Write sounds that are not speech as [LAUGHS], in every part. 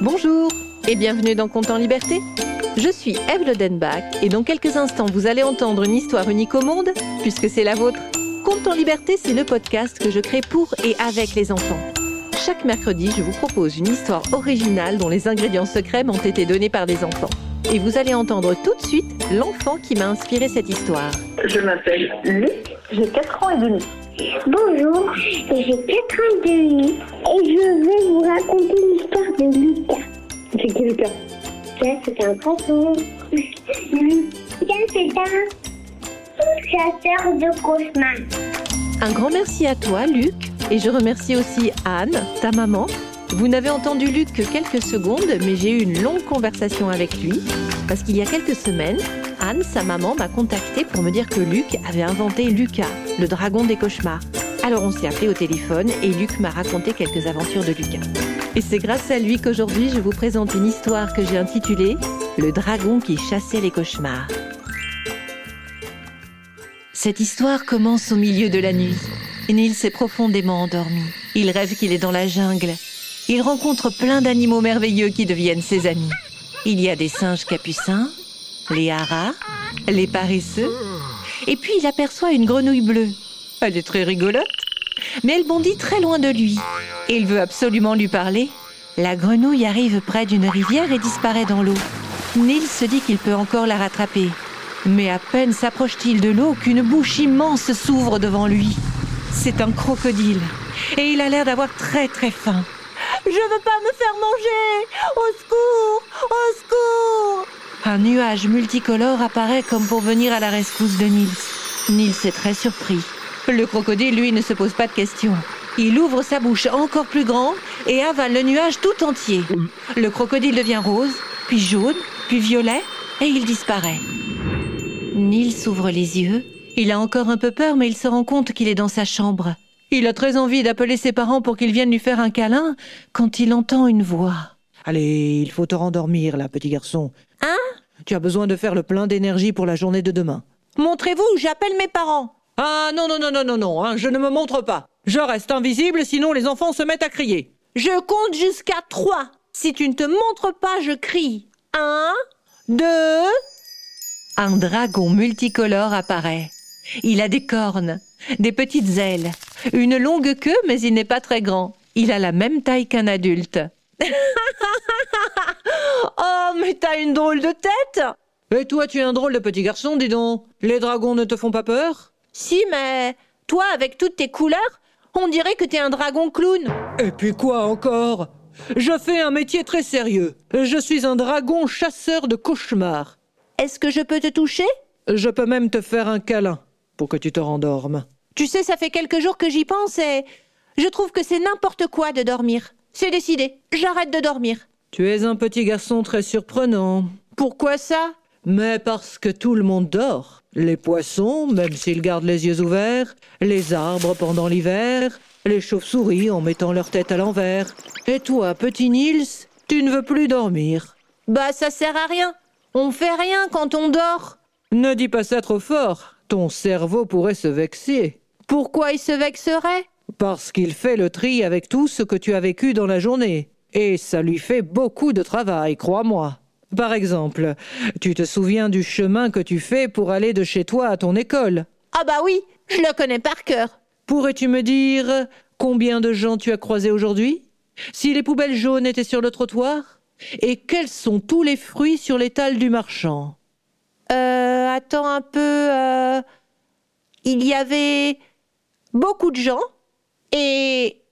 Bonjour et bienvenue dans Compte en Liberté. Je suis Eve Lodenbach et dans quelques instants vous allez entendre une histoire unique au monde puisque c'est la vôtre. Compte en Liberté, c'est le podcast que je crée pour et avec les enfants. Chaque mercredi, je vous propose une histoire originale dont les ingrédients secrets m'ont été donnés par des enfants. Et vous allez entendre tout de suite l'enfant qui m'a inspiré cette histoire. Je m'appelle Luc, j'ai 4 ans et demi. Bonjour, j'ai 4 ans et demi et je vais vous raconter l'histoire de Lucas. C'est qui Lucas? Lucas, c'est un poisson. Lucas, c'est un chasseur de cauchemars. Un grand merci à toi, Luc, et je remercie aussi Anne, ta maman. Vous n'avez entendu Luc que quelques secondes, mais j'ai eu une longue conversation avec lui, parce qu'il y a quelques semaines, Anne, sa maman, m'a contacté pour me dire que Luc avait inventé Lucas, le dragon des cauchemars. Alors on s'est appelé au téléphone et Luc m'a raconté quelques aventures de Lucas. Et c'est grâce à lui qu'aujourd'hui je vous présente une histoire que j'ai intitulée Le dragon qui chassait les cauchemars. Cette histoire commence au milieu de la nuit. Nils est profondément endormi. Il rêve qu'il est dans la jungle. Il rencontre plein d'animaux merveilleux qui deviennent ses amis. Il y a des singes capucins, les haras, les paresseux, et puis il aperçoit une grenouille bleue. Elle est très rigolote, mais elle bondit très loin de lui. Il veut absolument lui parler. La grenouille arrive près d'une rivière et disparaît dans l'eau. Nils se dit qu'il peut encore la rattraper. Mais à peine s'approche-t-il de l'eau qu'une bouche immense s'ouvre devant lui. C'est un crocodile. Et il a l'air d'avoir très très faim. Je veux pas me faire manger Au secours Au secours Un nuage multicolore apparaît comme pour venir à la rescousse de Nils. Nils est très surpris. Le crocodile, lui, ne se pose pas de questions. Il ouvre sa bouche encore plus grande et avale le nuage tout entier. Le crocodile devient rose, puis jaune, puis violet, et il disparaît. Nils ouvre les yeux. Il a encore un peu peur, mais il se rend compte qu'il est dans sa chambre. Il a très envie d'appeler ses parents pour qu'ils viennent lui faire un câlin quand il entend une voix. Allez, il faut te rendormir, là, petit garçon. Hein Tu as besoin de faire le plein d'énergie pour la journée de demain. Montrez-vous, j'appelle mes parents. Ah non, non, non, non, non, non, hein, je ne me montre pas. Je reste invisible, sinon les enfants se mettent à crier. Je compte jusqu'à trois. Si tu ne te montres pas, je crie. Un, deux. Un dragon multicolore apparaît. Il a des cornes, des petites ailes, une longue queue, mais il n'est pas très grand. Il a la même taille qu'un adulte. [LAUGHS] oh, mais t'as une drôle de tête Et toi, tu es un drôle de petit garçon, dis donc. Les dragons ne te font pas peur? Si, mais toi, avec toutes tes couleurs, on dirait que t'es un dragon clown. Et puis quoi encore? Je fais un métier très sérieux. Je suis un dragon chasseur de cauchemars. Est-ce que je peux te toucher? Je peux même te faire un câlin pour que tu te rendormes. Tu sais, ça fait quelques jours que j'y pense et je trouve que c'est n'importe quoi de dormir. C'est décidé, j'arrête de dormir. Tu es un petit garçon très surprenant. Pourquoi ça? Mais parce que tout le monde dort. Les poissons, même s'ils gardent les yeux ouverts, les arbres pendant l'hiver, les chauves-souris en mettant leur tête à l'envers. Et toi, petit Nils, tu ne veux plus dormir. Bah ça sert à rien. On fait rien quand on dort. Ne dis pas ça trop fort. Ton cerveau pourrait se vexer. Pourquoi il se vexerait? Parce qu'il fait le tri avec tout ce que tu as vécu dans la journée. Et ça lui fait beaucoup de travail, crois-moi. Par exemple, tu te souviens du chemin que tu fais pour aller de chez toi à ton école? Ah bah oui, je le connais par cœur. Pourrais-tu me dire combien de gens tu as croisés aujourd'hui? Si les poubelles jaunes étaient sur le trottoir? Et quels sont tous les fruits sur l'étal du marchand? Euh, attends un peu. euh, Il y avait beaucoup de gens et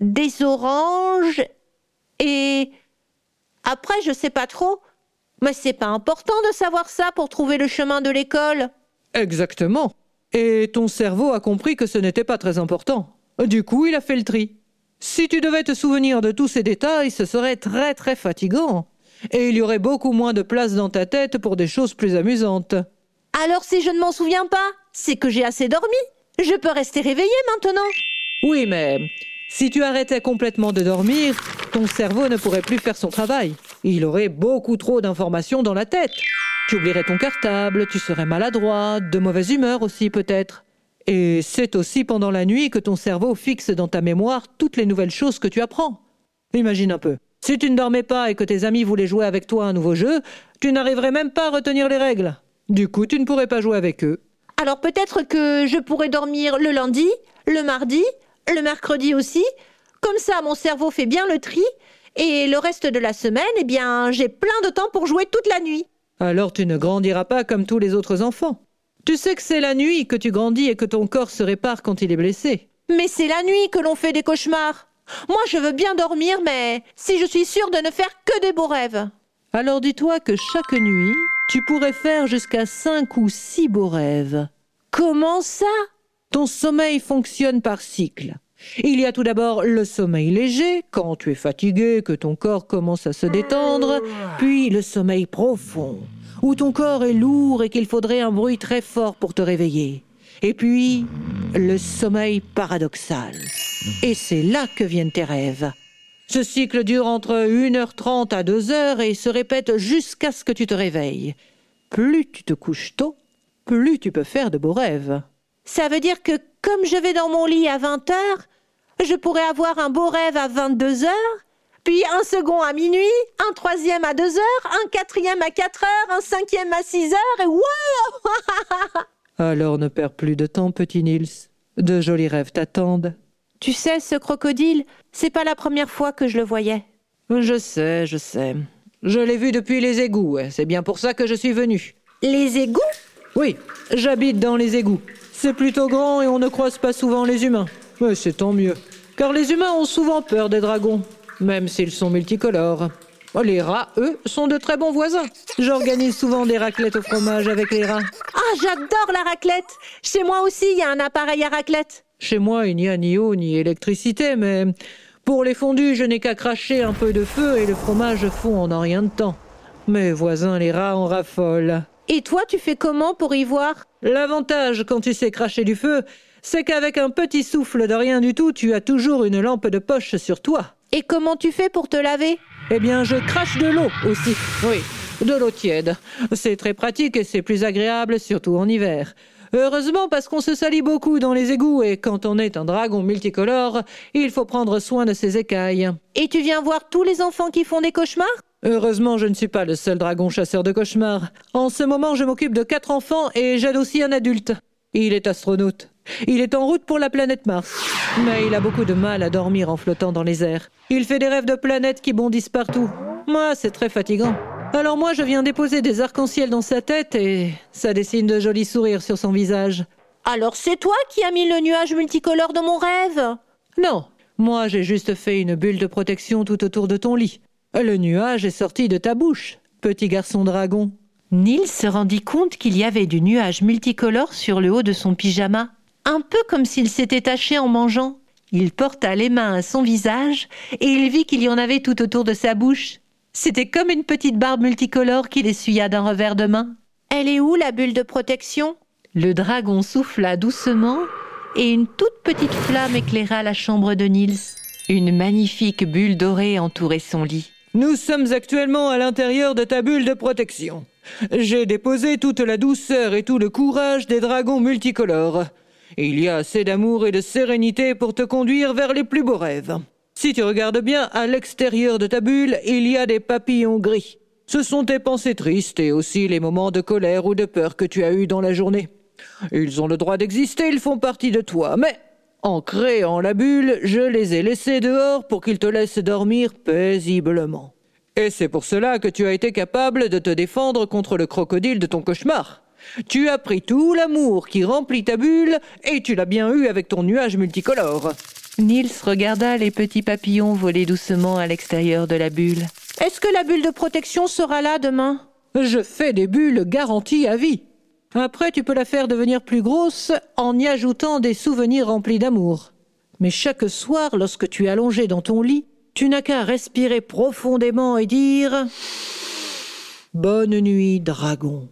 des oranges et après je sais pas trop. Mais c'est pas important de savoir ça pour trouver le chemin de l'école. Exactement. Et ton cerveau a compris que ce n'était pas très important. Du coup, il a fait le tri. Si tu devais te souvenir de tous ces détails, ce serait très très fatigant. Et il y aurait beaucoup moins de place dans ta tête pour des choses plus amusantes. Alors si je ne m'en souviens pas, c'est que j'ai assez dormi. Je peux rester réveillée maintenant. Oui, mais si tu arrêtais complètement de dormir, ton cerveau ne pourrait plus faire son travail. Il aurait beaucoup trop d'informations dans la tête. Tu oublierais ton cartable, tu serais maladroit, de mauvaise humeur aussi peut-être. Et c'est aussi pendant la nuit que ton cerveau fixe dans ta mémoire toutes les nouvelles choses que tu apprends. Imagine un peu. Si tu ne dormais pas et que tes amis voulaient jouer avec toi un nouveau jeu, tu n'arriverais même pas à retenir les règles. Du coup, tu ne pourrais pas jouer avec eux. Alors peut-être que je pourrais dormir le lundi, le mardi, le mercredi aussi. Comme ça, mon cerveau fait bien le tri. Et le reste de la semaine, eh bien, j'ai plein de temps pour jouer toute la nuit. Alors tu ne grandiras pas comme tous les autres enfants. Tu sais que c'est la nuit que tu grandis et que ton corps se répare quand il est blessé. Mais c'est la nuit que l'on fait des cauchemars. Moi, je veux bien dormir, mais si je suis sûre de ne faire que des beaux rêves. Alors dis-toi que chaque nuit, tu pourrais faire jusqu'à cinq ou six beaux rêves. Comment ça? Ton sommeil fonctionne par cycle. Il y a tout d'abord le sommeil léger, quand tu es fatigué, que ton corps commence à se détendre, puis le sommeil profond, où ton corps est lourd et qu'il faudrait un bruit très fort pour te réveiller. Et puis, le sommeil paradoxal. Et c'est là que viennent tes rêves. Ce cycle dure entre 1h30 à 2h et se répète jusqu'à ce que tu te réveilles. Plus tu te couches tôt, plus tu peux faire de beaux rêves. Ça veut dire que comme je vais dans mon lit à 20 heures, je pourrais avoir un beau rêve à 22 heures, puis un second à minuit, un troisième à 2 heures, un quatrième à 4 heures, un cinquième à 6 heures, et wow [LAUGHS] Alors ne perds plus de temps, petit Nils. De jolis rêves t'attendent. Tu sais, ce crocodile, c'est pas la première fois que je le voyais. Je sais, je sais. Je l'ai vu depuis les égouts, c'est bien pour ça que je suis venu. Les égouts? Oui, j'habite dans les égouts. C'est plutôt grand et on ne croise pas souvent les humains. Mais c'est tant mieux. Car les humains ont souvent peur des dragons, même s'ils sont multicolores. Oh, Les rats, eux, sont de très bons voisins. J'organise souvent des raclettes au fromage avec les rats. Ah, j'adore la raclette Chez moi aussi, il y a un appareil à raclette. Chez moi, il n'y a ni eau ni électricité, mais pour les fondus, je n'ai qu'à cracher un peu de feu et le fromage fond en un rien de temps. Mes voisins, les rats, en raffolent. Et toi, tu fais comment pour y voir? L'avantage quand tu sais cracher du feu, c'est qu'avec un petit souffle de rien du tout, tu as toujours une lampe de poche sur toi. Et comment tu fais pour te laver? Eh bien, je crache de l'eau aussi. Oui, de l'eau tiède. C'est très pratique et c'est plus agréable, surtout en hiver. Heureusement parce qu'on se salit beaucoup dans les égouts et quand on est un dragon multicolore, il faut prendre soin de ses écailles. Et tu viens voir tous les enfants qui font des cauchemars? Heureusement, je ne suis pas le seul dragon chasseur de cauchemars. En ce moment, je m'occupe de quatre enfants et j'aide aussi un adulte. Il est astronaute. Il est en route pour la planète Mars. Mais il a beaucoup de mal à dormir en flottant dans les airs. Il fait des rêves de planètes qui bondissent partout. Moi, c'est très fatigant. Alors moi, je viens déposer des arcs-en-ciel dans sa tête et ça dessine de jolis sourires sur son visage. Alors c'est toi qui as mis le nuage multicolore dans mon rêve? Non, moi j'ai juste fait une bulle de protection tout autour de ton lit. Le nuage est sorti de ta bouche, petit garçon dragon. Nils se rendit compte qu'il y avait du nuage multicolore sur le haut de son pyjama, un peu comme s'il s'était taché en mangeant. Il porta les mains à son visage et il vit qu'il y en avait tout autour de sa bouche. C'était comme une petite barbe multicolore qu'il essuya d'un revers de main. Elle est où la bulle de protection? Le dragon souffla doucement et une toute petite flamme éclaira la chambre de Nils. Une magnifique bulle dorée entourait son lit. Nous sommes actuellement à l'intérieur de ta bulle de protection. J'ai déposé toute la douceur et tout le courage des dragons multicolores. Il y a assez d'amour et de sérénité pour te conduire vers les plus beaux rêves. Si tu regardes bien à l'extérieur de ta bulle, il y a des papillons gris. Ce sont tes pensées tristes et aussi les moments de colère ou de peur que tu as eus dans la journée. Ils ont le droit d'exister, ils font partie de toi, mais en créant la bulle, je les ai laissés dehors pour qu'ils te laissent dormir paisiblement. Et c'est pour cela que tu as été capable de te défendre contre le crocodile de ton cauchemar. Tu as pris tout l'amour qui remplit ta bulle et tu l'as bien eu avec ton nuage multicolore. Nils regarda les petits papillons voler doucement à l'extérieur de la bulle. Est-ce que la bulle de protection sera là demain? Je fais des bulles garanties à vie. Après, tu peux la faire devenir plus grosse en y ajoutant des souvenirs remplis d'amour. Mais chaque soir, lorsque tu es allongé dans ton lit, tu n'as qu'à respirer profondément et dire Bonne nuit, dragon.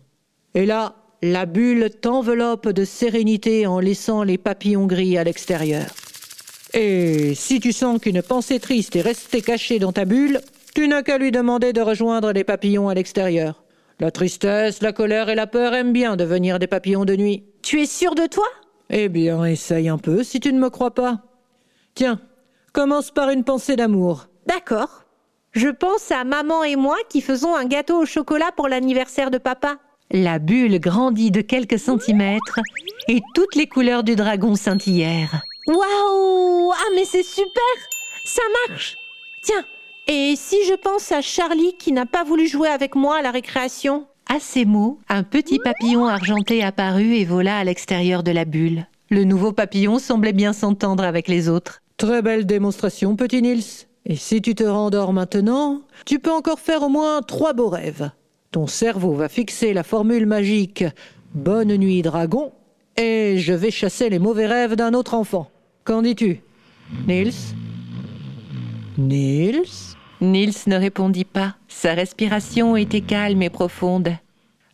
Et là, la bulle t'enveloppe de sérénité en laissant les papillons gris à l'extérieur. Et si tu sens qu'une pensée triste est restée cachée dans ta bulle, tu n'as qu'à lui demander de rejoindre les papillons à l'extérieur. La tristesse, la colère et la peur aiment bien devenir des papillons de nuit. Tu es sûr de toi? Eh bien, essaye un peu si tu ne me crois pas. Tiens, commence par une pensée d'amour. D'accord. Je pense à maman et moi qui faisons un gâteau au chocolat pour l'anniversaire de papa. La bulle grandit de quelques centimètres et toutes les couleurs du dragon scintillèrent. Waouh Ah mais c'est super Ça marche Tiens, et si je pense à Charlie qui n'a pas voulu jouer avec moi à la récréation? À ces mots, un petit papillon argenté apparut et vola à l'extérieur de la bulle. Le nouveau papillon semblait bien s'entendre avec les autres. Très belle démonstration, petit Nils. Et si tu te rendors maintenant, tu peux encore faire au moins trois beaux rêves. Ton cerveau va fixer la formule magique Bonne nuit, dragon, et je vais chasser les mauvais rêves d'un autre enfant. Qu'en dis-tu? Nils? Nils? Nils ne répondit pas. Sa respiration était calme et profonde.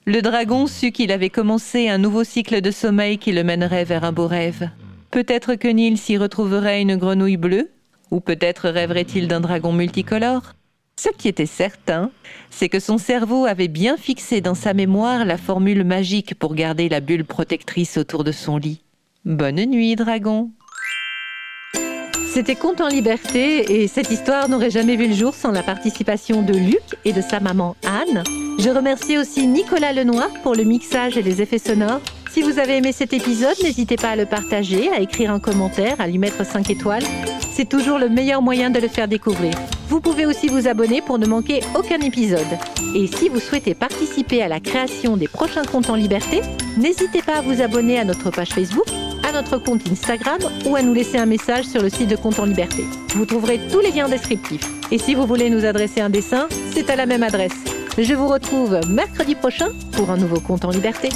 Le dragon sut qu'il avait commencé un nouveau cycle de sommeil qui le mènerait vers un beau rêve. Peut-être que Nils y retrouverait une grenouille bleue, ou peut-être rêverait-il d'un dragon multicolore. Ce qui était certain, c'est que son cerveau avait bien fixé dans sa mémoire la formule magique pour garder la bulle protectrice autour de son lit. Bonne nuit, dragon. C'était Conte en liberté et cette histoire n'aurait jamais vu le jour sans la participation de Luc et de sa maman Anne. Je remercie aussi Nicolas Lenoir pour le mixage et les effets sonores. Si vous avez aimé cet épisode, n'hésitez pas à le partager, à écrire un commentaire, à lui mettre 5 étoiles. C'est toujours le meilleur moyen de le faire découvrir. Vous pouvez aussi vous abonner pour ne manquer aucun épisode. Et si vous souhaitez participer à la création des prochains comptes en liberté, n'hésitez pas à vous abonner à notre page Facebook, à notre compte Instagram ou à nous laisser un message sur le site de Compte en Liberté. Vous trouverez tous les liens descriptifs. Et si vous voulez nous adresser un dessin, c'est à la même adresse. Je vous retrouve mercredi prochain pour un nouveau Compte en Liberté.